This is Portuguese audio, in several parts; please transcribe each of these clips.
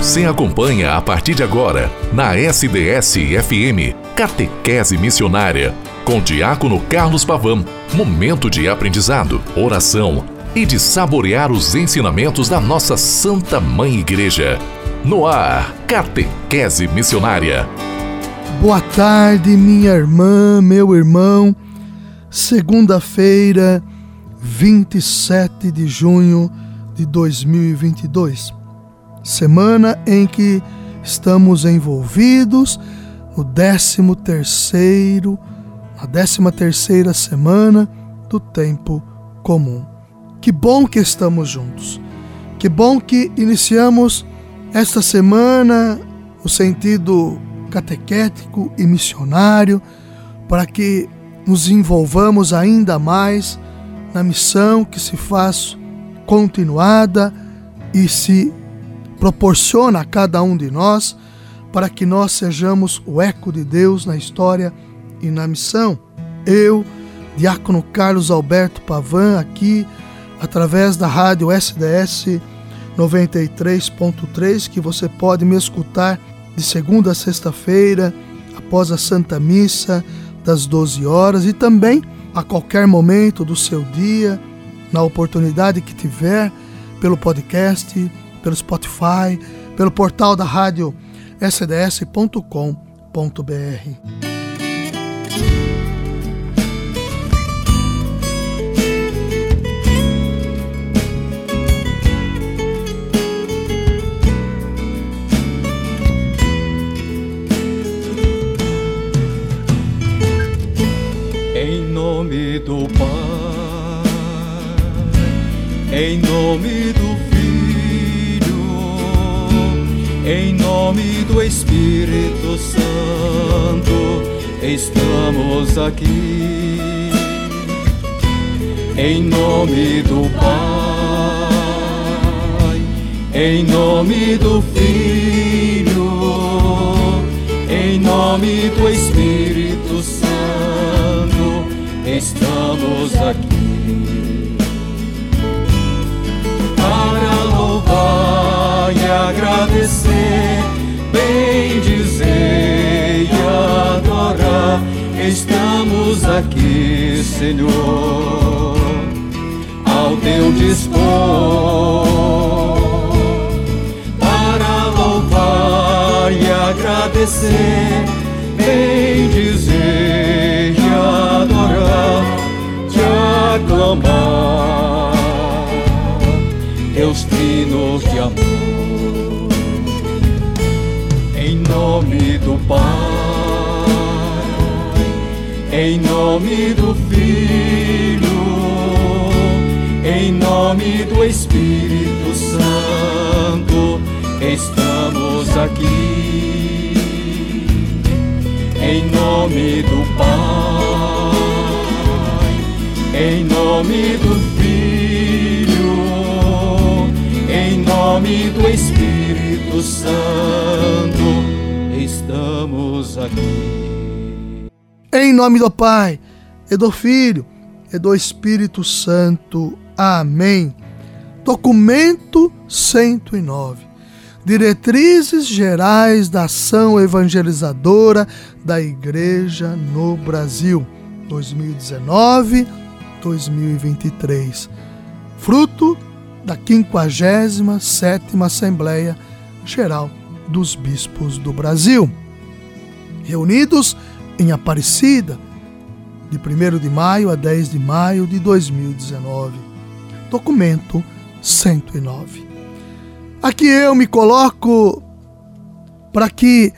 Você acompanha a partir de agora, na SDS-FM, Catequese Missionária, com Diácono Carlos Pavão. Momento de aprendizado, oração e de saborear os ensinamentos da nossa Santa Mãe Igreja. No ar, Catequese Missionária. Boa tarde, minha irmã, meu irmão. Segunda-feira, 27 de junho de 2022 semana em que estamos envolvidos no 13 terceiro, a 13 terceira semana do tempo comum. Que bom que estamos juntos. Que bom que iniciamos esta semana o sentido catequético e missionário para que nos envolvamos ainda mais na missão que se faz continuada e se proporciona a cada um de nós para que nós sejamos o eco de Deus na história e na missão. Eu, Diácono Carlos Alberto Pavan, aqui através da rádio SDS 93.3, que você pode me escutar de segunda a sexta-feira, após a Santa Missa, das 12 horas, e também a qualquer momento do seu dia, na oportunidade que tiver, pelo podcast pelo Spotify, pelo portal da rádio sds.com.br. estamos aqui. Em nome do Pai, em nome do Filho, em nome do Espírito Santo, estamos aqui. Para louvar e agradecer, Estamos aqui, Senhor, ao teu dispor, para louvar e agradecer, bem dizer em nome do Filho, em nome do Espírito Santo, estamos aqui. Em nome do Pai, em nome do Filho, em nome do Espírito Santo estamos aqui. Em nome do Pai, e do Filho, e do Espírito Santo. Amém. Documento 109. Diretrizes gerais da ação evangelizadora da Igreja no Brasil, 2019-2023. Fruto da 57ª Assembleia Geral dos Bispos do Brasil reunidos em Aparecida, de 1 de maio a 10 de maio de 2019. Documento 109. Aqui eu me coloco para que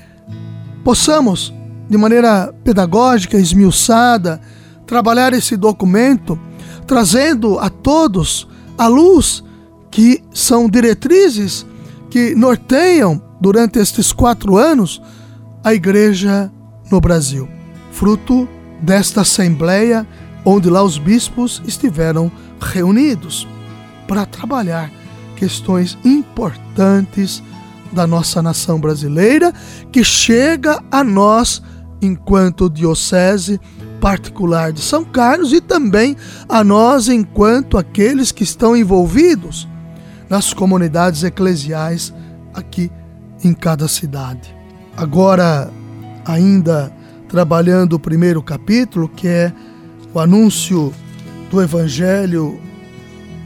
possamos, de maneira pedagógica, esmiuçada, trabalhar esse documento, trazendo a todos a luz que são diretrizes que norteiam durante estes quatro anos a igreja no Brasil, fruto desta assembleia onde lá os bispos estiveram reunidos para trabalhar questões importantes da nossa nação brasileira que chega a nós enquanto diocese particular de São Carlos e também a nós enquanto aqueles que estão envolvidos nas comunidades eclesiais aqui em cada cidade. Agora, ainda trabalhando o primeiro capítulo, que é o anúncio do Evangelho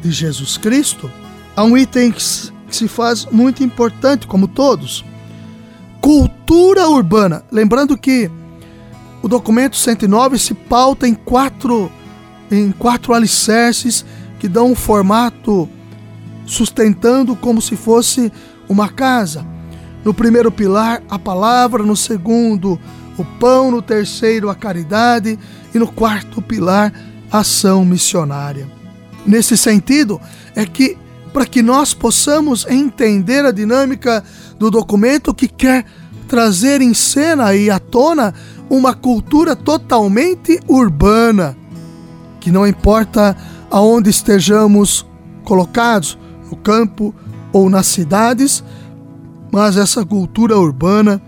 de Jesus Cristo, há um item que se faz muito importante, como todos: cultura urbana. Lembrando que o documento 109 se pauta em quatro, em quatro alicerces que dão um formato sustentando como se fosse uma casa. No primeiro pilar, a palavra, no segundo, o pão, no terceiro, a caridade e no quarto pilar, a ação missionária. Nesse sentido, é que para que nós possamos entender a dinâmica do documento que quer trazer em cena e à tona uma cultura totalmente urbana, que não importa aonde estejamos colocados, no campo ou nas cidades, mas essa cultura urbana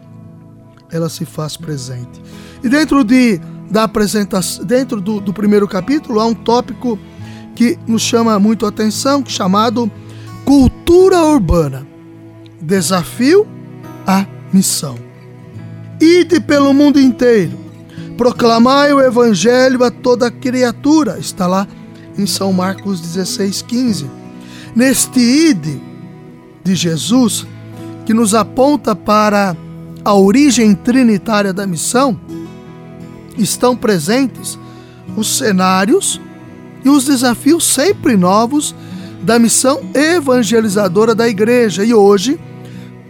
ela se faz presente. E dentro de da apresentação, dentro do, do primeiro capítulo há um tópico que nos chama muito a atenção, chamado cultura urbana. Desafio à missão. Ide pelo mundo inteiro, proclamai o evangelho a toda criatura. Está lá em São Marcos 16, 15. Neste ide de Jesus, que nos aponta para a origem trinitária da missão, estão presentes os cenários e os desafios sempre novos da missão evangelizadora da igreja. E hoje,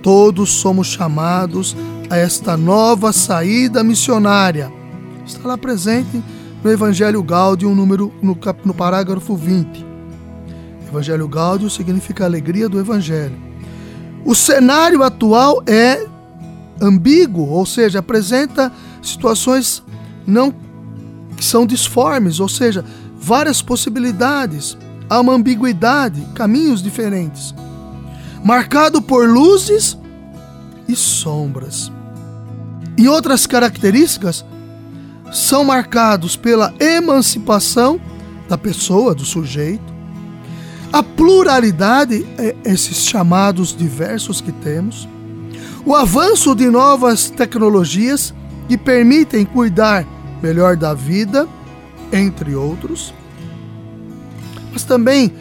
todos somos chamados a esta nova saída missionária. Está lá presente no Evangelho Gáudio, número, no, no parágrafo 20. Evangelho Gáudio significa alegria do Evangelho. O cenário atual é ambíguo, ou seja, apresenta situações não que são disformes, ou seja, várias possibilidades, há uma ambiguidade, caminhos diferentes, marcado por luzes e sombras. E outras características são marcados pela emancipação da pessoa, do sujeito, a pluralidade, é, esses chamados diversos que temos, o avanço de novas tecnologias que permitem cuidar melhor da vida, entre outros. Mas também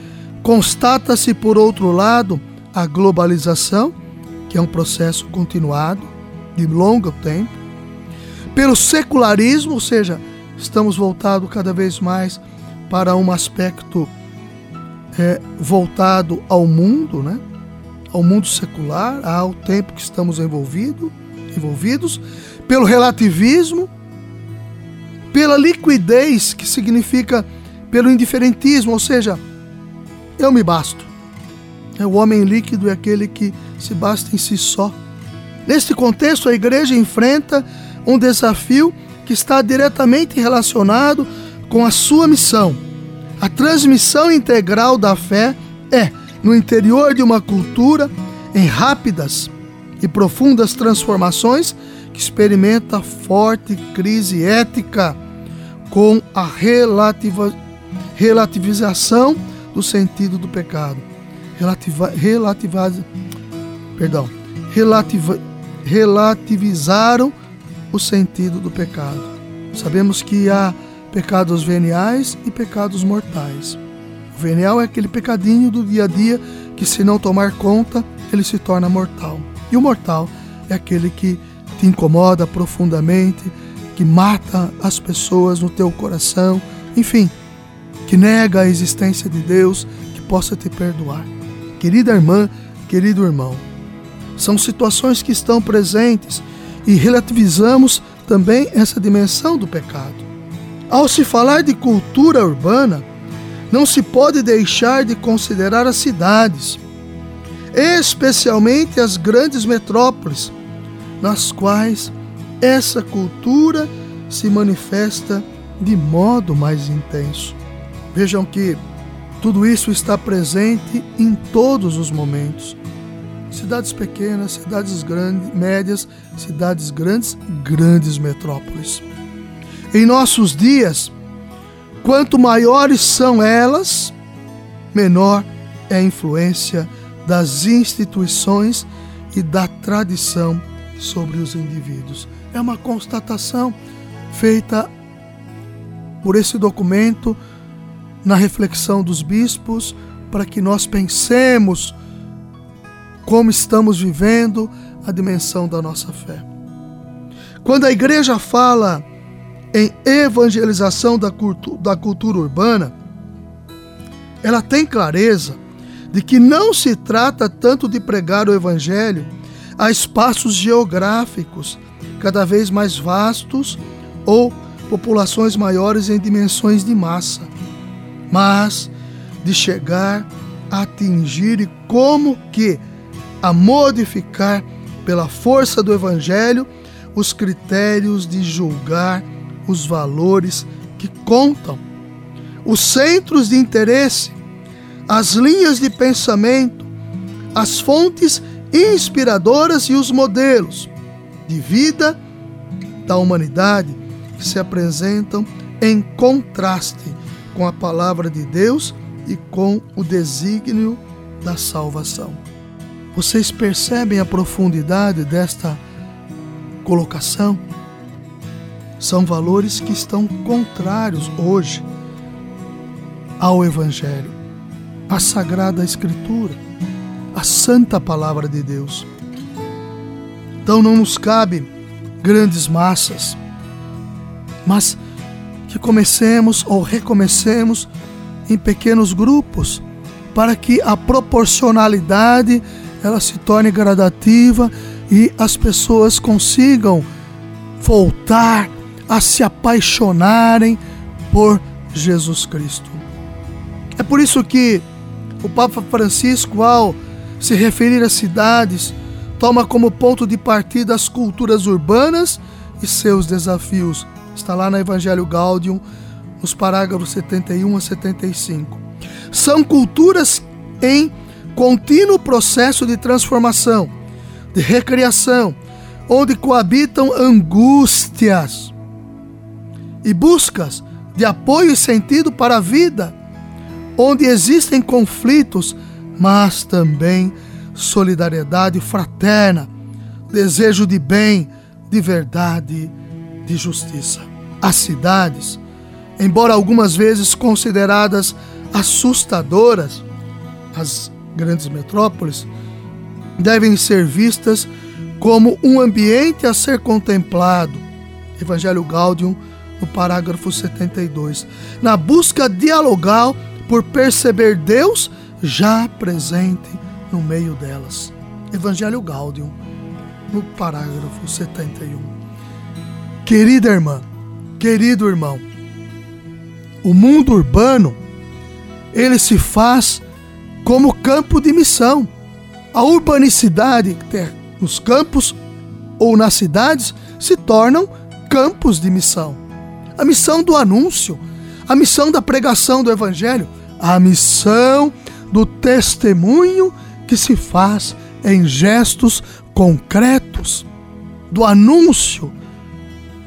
constata-se, por outro lado, a globalização, que é um processo continuado, de longo tempo, pelo secularismo, ou seja, estamos voltados cada vez mais para um aspecto é, voltado ao mundo, né? ao mundo secular, ao tempo que estamos envolvido, envolvidos, pelo relativismo, pela liquidez, que significa pelo indiferentismo, ou seja, eu me basto. É o homem líquido é aquele que se basta em si só. Neste contexto, a igreja enfrenta um desafio que está diretamente relacionado com a sua missão. A transmissão integral da fé é, no interior de uma cultura, em rápidas e profundas transformações, que experimenta forte crise ética com a relativa, relativização do sentido do pecado. Relativa, relativa, perdão, relativa, relativizaram o sentido do pecado. Sabemos que há pecados veniais e pecados mortais. O venial é aquele pecadinho do dia a dia que, se não tomar conta, ele se torna mortal. E o mortal é aquele que te incomoda profundamente, que mata as pessoas no teu coração, enfim, que nega a existência de Deus que possa te perdoar. Querida irmã, querido irmão, são situações que estão presentes e relativizamos também essa dimensão do pecado. Ao se falar de cultura urbana, não se pode deixar de considerar as cidades, especialmente as grandes metrópoles, nas quais essa cultura se manifesta de modo mais intenso. Vejam que tudo isso está presente em todos os momentos cidades pequenas, cidades grandes, médias, cidades grandes, grandes metrópoles. Em nossos dias, quanto maiores são elas, menor é a influência das instituições e da tradição sobre os indivíduos. É uma constatação feita por esse documento na reflexão dos bispos para que nós pensemos como estamos vivendo a dimensão da nossa fé. Quando a igreja fala em evangelização da cultura, da cultura urbana, ela tem clareza de que não se trata tanto de pregar o evangelho a espaços geográficos cada vez mais vastos ou populações maiores em dimensões de massa, mas de chegar a atingir e como que a modificar pela força do evangelho os critérios de julgar os valores que contam, os centros de interesse, as linhas de pensamento, as fontes inspiradoras e os modelos de vida da humanidade que se apresentam em contraste com a palavra de Deus e com o desígnio da salvação. Vocês percebem a profundidade desta colocação? São valores que estão contrários hoje ao Evangelho, à Sagrada Escritura, à Santa Palavra de Deus. Então não nos cabe grandes massas, mas que comecemos ou recomecemos em pequenos grupos, para que a proporcionalidade ela se torne gradativa e as pessoas consigam voltar a se apaixonarem por Jesus Cristo. É por isso que o Papa Francisco, ao se referir às cidades, toma como ponto de partida as culturas urbanas e seus desafios. Está lá no Evangelho Gaudium, nos parágrafos 71 a 75. São culturas em contínuo processo de transformação, de recriação, onde coabitam angústias e buscas de apoio e sentido para a vida, onde existem conflitos, mas também solidariedade fraterna, desejo de bem, de verdade, de justiça. As cidades, embora algumas vezes consideradas assustadoras, as grandes metrópoles, devem ser vistas como um ambiente a ser contemplado. Evangelho Gaudium, no parágrafo 72. Na busca dialogal por perceber Deus já presente no meio delas. Evangelho Gaudium, no parágrafo 71. Querida irmã, querido irmão, o mundo urbano ele se faz como campo de missão. A urbanicidade nos campos ou nas cidades se tornam campos de missão. A missão do anúncio, a missão da pregação do evangelho, a missão do testemunho que se faz em gestos concretos, do anúncio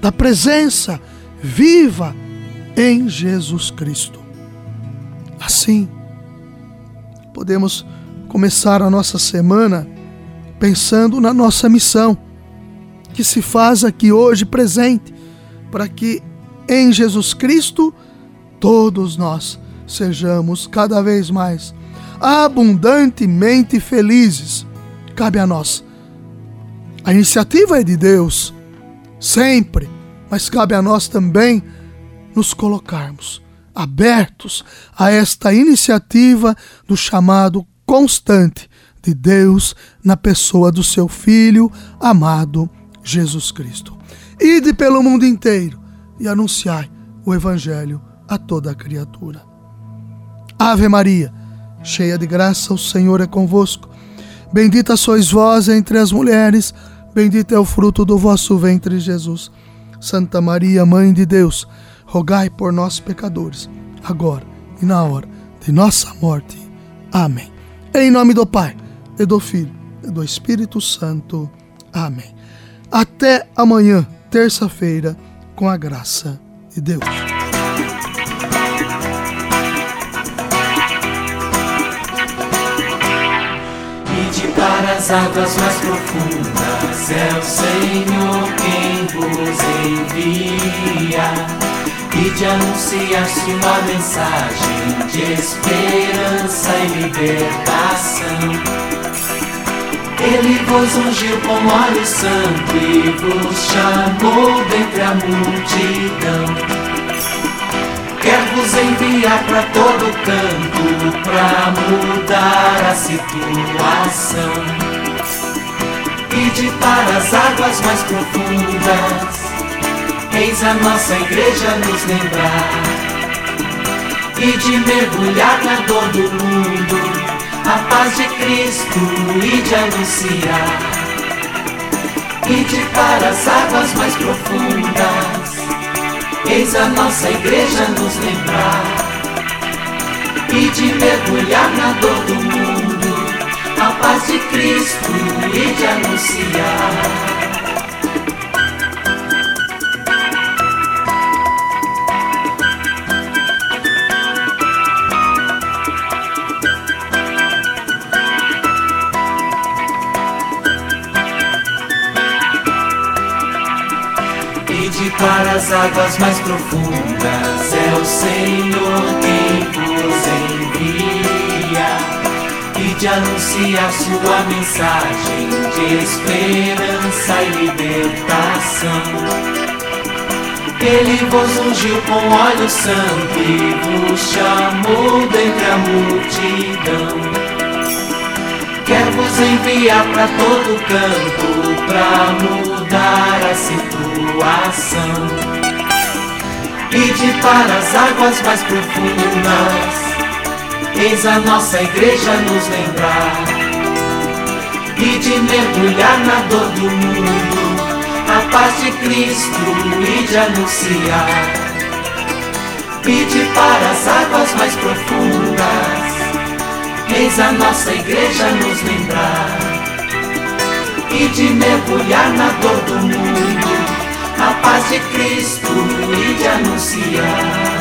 da presença viva em Jesus Cristo. Assim, podemos começar a nossa semana pensando na nossa missão, que se faz aqui hoje presente, para que em Jesus Cristo todos nós sejamos cada vez mais abundantemente felizes. Cabe a nós. A iniciativa é de Deus, sempre, mas cabe a nós também nos colocarmos abertos a esta iniciativa do chamado constante de Deus na pessoa do seu Filho amado Jesus Cristo. Ide pelo mundo inteiro e anunciai o Evangelho a toda a criatura. Ave Maria, cheia de graça, o Senhor é convosco. Bendita sois vós entre as mulheres, bendito é o fruto do vosso ventre, Jesus. Santa Maria, Mãe de Deus, rogai por nós, pecadores, agora e na hora de nossa morte. Amém. Em nome do Pai e do Filho e do Espírito Santo. Amém. Até amanhã, terça-feira, com a graça de Deus. E de para as águas mais profundas é o Senhor quem vos envia e de anunciar sua mensagem de esperança e libertação. Ele vos ungiu com óleo santo e vos chamou dentre a multidão. Quer vos enviar para todo canto para mudar a situação. E de para as águas mais profundas, eis a nossa igreja nos lembrar. E de mergulhar na dor do mundo a paz de Cristo e de anunciar. E de para as águas mais profundas, eis a nossa igreja nos lembrar. E de mergulhar na dor do mundo, a paz de Cristo e de anunciar. Águas mais profundas. É o Senhor quem vos envia e de anunciar sua mensagem de esperança e libertação. Ele vos ungiu com óleo santo e vos chamou dentre a multidão. Quer vos enviar para todo canto para mudar a situação e de para as águas mais profundas. Eis a nossa igreja nos lembrar e de mergulhar na dor do mundo, a paz de Cristo e de anunciar. E de para as águas mais profundas Eis a nossa igreja nos lembrar e de mergulhar na dor do mundo, a paz de Cristo e de anunciar.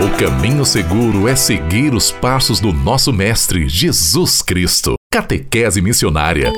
O caminho seguro é seguir os passos do nosso Mestre Jesus Cristo. Catequese Missionária.